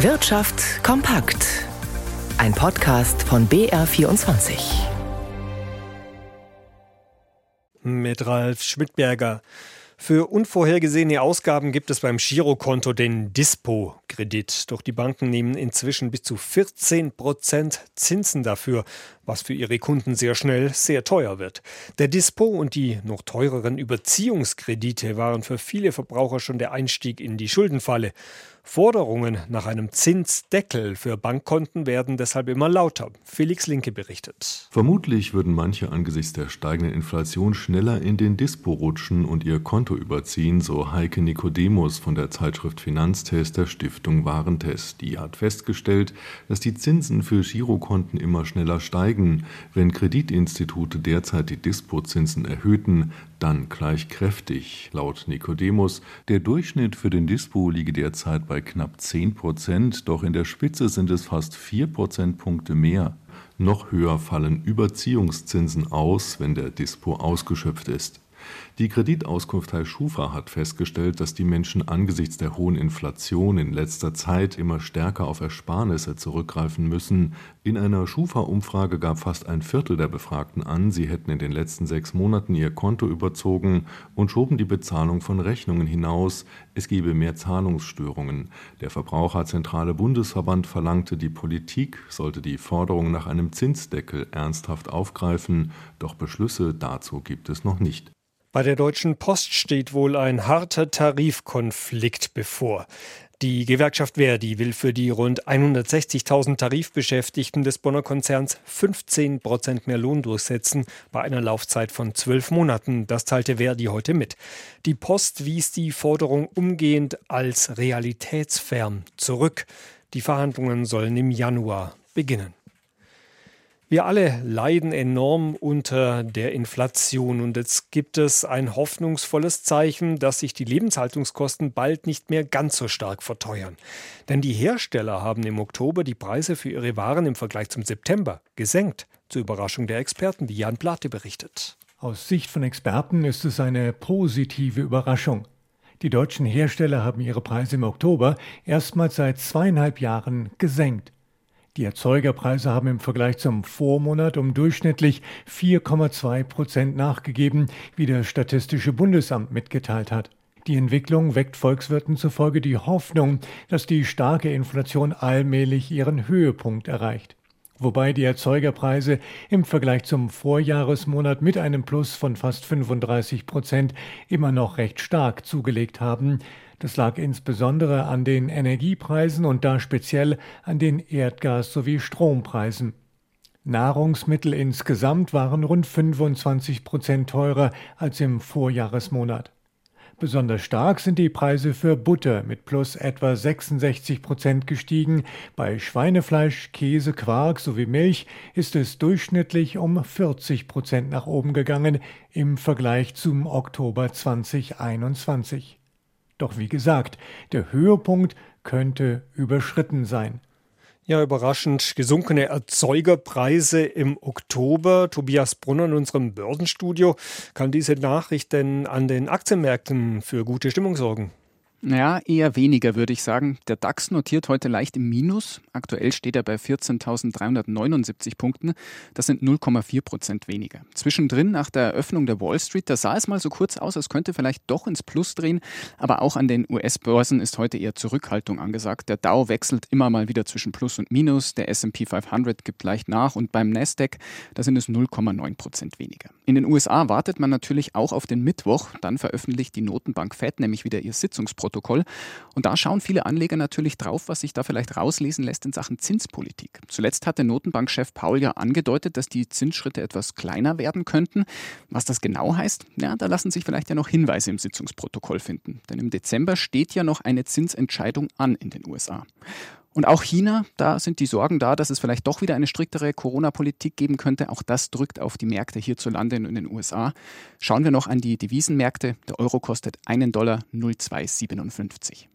Wirtschaft kompakt. Ein Podcast von BR24. Mit Ralf Schmidberger. Für unvorhergesehene Ausgaben gibt es beim Girokonto den Dispo-Kredit. Doch die Banken nehmen inzwischen bis zu 14 Prozent Zinsen dafür, was für ihre Kunden sehr schnell sehr teuer wird. Der Dispo und die noch teureren Überziehungskredite waren für viele Verbraucher schon der Einstieg in die Schuldenfalle. Forderungen nach einem Zinsdeckel für Bankkonten werden deshalb immer lauter. Felix Linke berichtet. Vermutlich würden manche angesichts der steigenden Inflation schneller in den Dispo rutschen und ihr Konto überziehen, so Heike Nikodemus von der Zeitschrift Finanztest der Stiftung Warentest. Die hat festgestellt, dass die Zinsen für Girokonten immer schneller steigen. Wenn Kreditinstitute derzeit die Dispozinsen erhöhten, dann gleich kräftig. Laut Nikodemus, der Durchschnitt für den Dispo liege derzeit bei knapp 10 Prozent, doch in der Spitze sind es fast 4 Prozentpunkte mehr. Noch höher fallen Überziehungszinsen aus, wenn der Dispo ausgeschöpft ist. Die Kreditauskunftei Schufa hat festgestellt, dass die Menschen angesichts der hohen Inflation in letzter Zeit immer stärker auf Ersparnisse zurückgreifen müssen. In einer Schufa-Umfrage gab fast ein Viertel der Befragten an, sie hätten in den letzten sechs Monaten ihr Konto überzogen und schoben die Bezahlung von Rechnungen hinaus. Es gebe mehr Zahlungsstörungen. Der Verbraucherzentrale Bundesverband verlangte, die Politik sollte die Forderung nach einem Zinsdeckel ernsthaft aufgreifen, doch Beschlüsse dazu gibt es noch nicht. Bei der Deutschen Post steht wohl ein harter Tarifkonflikt bevor. Die Gewerkschaft Verdi will für die rund 160.000 Tarifbeschäftigten des Bonner Konzerns 15 Prozent mehr Lohn durchsetzen bei einer Laufzeit von zwölf Monaten. Das teilte Verdi heute mit. Die Post wies die Forderung umgehend als realitätsfern zurück. Die Verhandlungen sollen im Januar beginnen. Wir alle leiden enorm unter der Inflation und jetzt gibt es ein hoffnungsvolles Zeichen, dass sich die Lebenshaltungskosten bald nicht mehr ganz so stark verteuern. Denn die Hersteller haben im Oktober die Preise für ihre Waren im Vergleich zum September gesenkt, zur Überraschung der Experten, wie Jan Plate berichtet. Aus Sicht von Experten ist es eine positive Überraschung. Die deutschen Hersteller haben ihre Preise im Oktober erstmals seit zweieinhalb Jahren gesenkt. Die Erzeugerpreise haben im Vergleich zum Vormonat um durchschnittlich 4,2 Prozent nachgegeben, wie das Statistische Bundesamt mitgeteilt hat. Die Entwicklung weckt Volkswirten zufolge die Hoffnung, dass die starke Inflation allmählich ihren Höhepunkt erreicht. Wobei die Erzeugerpreise im Vergleich zum Vorjahresmonat mit einem Plus von fast 35 Prozent immer noch recht stark zugelegt haben. Das lag insbesondere an den Energiepreisen und da speziell an den Erdgas- sowie Strompreisen. Nahrungsmittel insgesamt waren rund 25 Prozent teurer als im Vorjahresmonat. Besonders stark sind die Preise für Butter mit plus etwa 66 Prozent gestiegen. Bei Schweinefleisch, Käse, Quark sowie Milch ist es durchschnittlich um 40 Prozent nach oben gegangen im Vergleich zum Oktober 2021. Doch wie gesagt, der Höhepunkt könnte überschritten sein. Ja, überraschend gesunkene Erzeugerpreise im Oktober. Tobias Brunner in unserem Börsenstudio. Kann diese Nachricht denn an den Aktienmärkten für gute Stimmung sorgen? Naja, eher weniger, würde ich sagen. Der DAX notiert heute leicht im Minus. Aktuell steht er bei 14.379 Punkten. Das sind 0,4 Prozent weniger. Zwischendrin, nach der Eröffnung der Wall Street, da sah es mal so kurz aus, als könnte vielleicht doch ins Plus drehen. Aber auch an den US-Börsen ist heute eher Zurückhaltung angesagt. Der Dow wechselt immer mal wieder zwischen Plus und Minus. Der S&P 500 gibt leicht nach. Und beim Nasdaq, da sind es 0,9 Prozent weniger. In den USA wartet man natürlich auch auf den Mittwoch. Dann veröffentlicht die Notenbank Fed nämlich wieder ihr Sitzungsprotokoll. Protokoll. Und da schauen viele Anleger natürlich drauf, was sich da vielleicht rauslesen lässt in Sachen Zinspolitik. Zuletzt hat der Notenbankchef Paul ja angedeutet, dass die Zinsschritte etwas kleiner werden könnten. Was das genau heißt, ja, da lassen sich vielleicht ja noch Hinweise im Sitzungsprotokoll finden. Denn im Dezember steht ja noch eine Zinsentscheidung an in den USA. Und auch China, da sind die Sorgen da, dass es vielleicht doch wieder eine striktere Corona-Politik geben könnte. Auch das drückt auf die Märkte hierzulande und in den USA. Schauen wir noch an die Devisenmärkte. Der Euro kostet einen Dollar 0,257.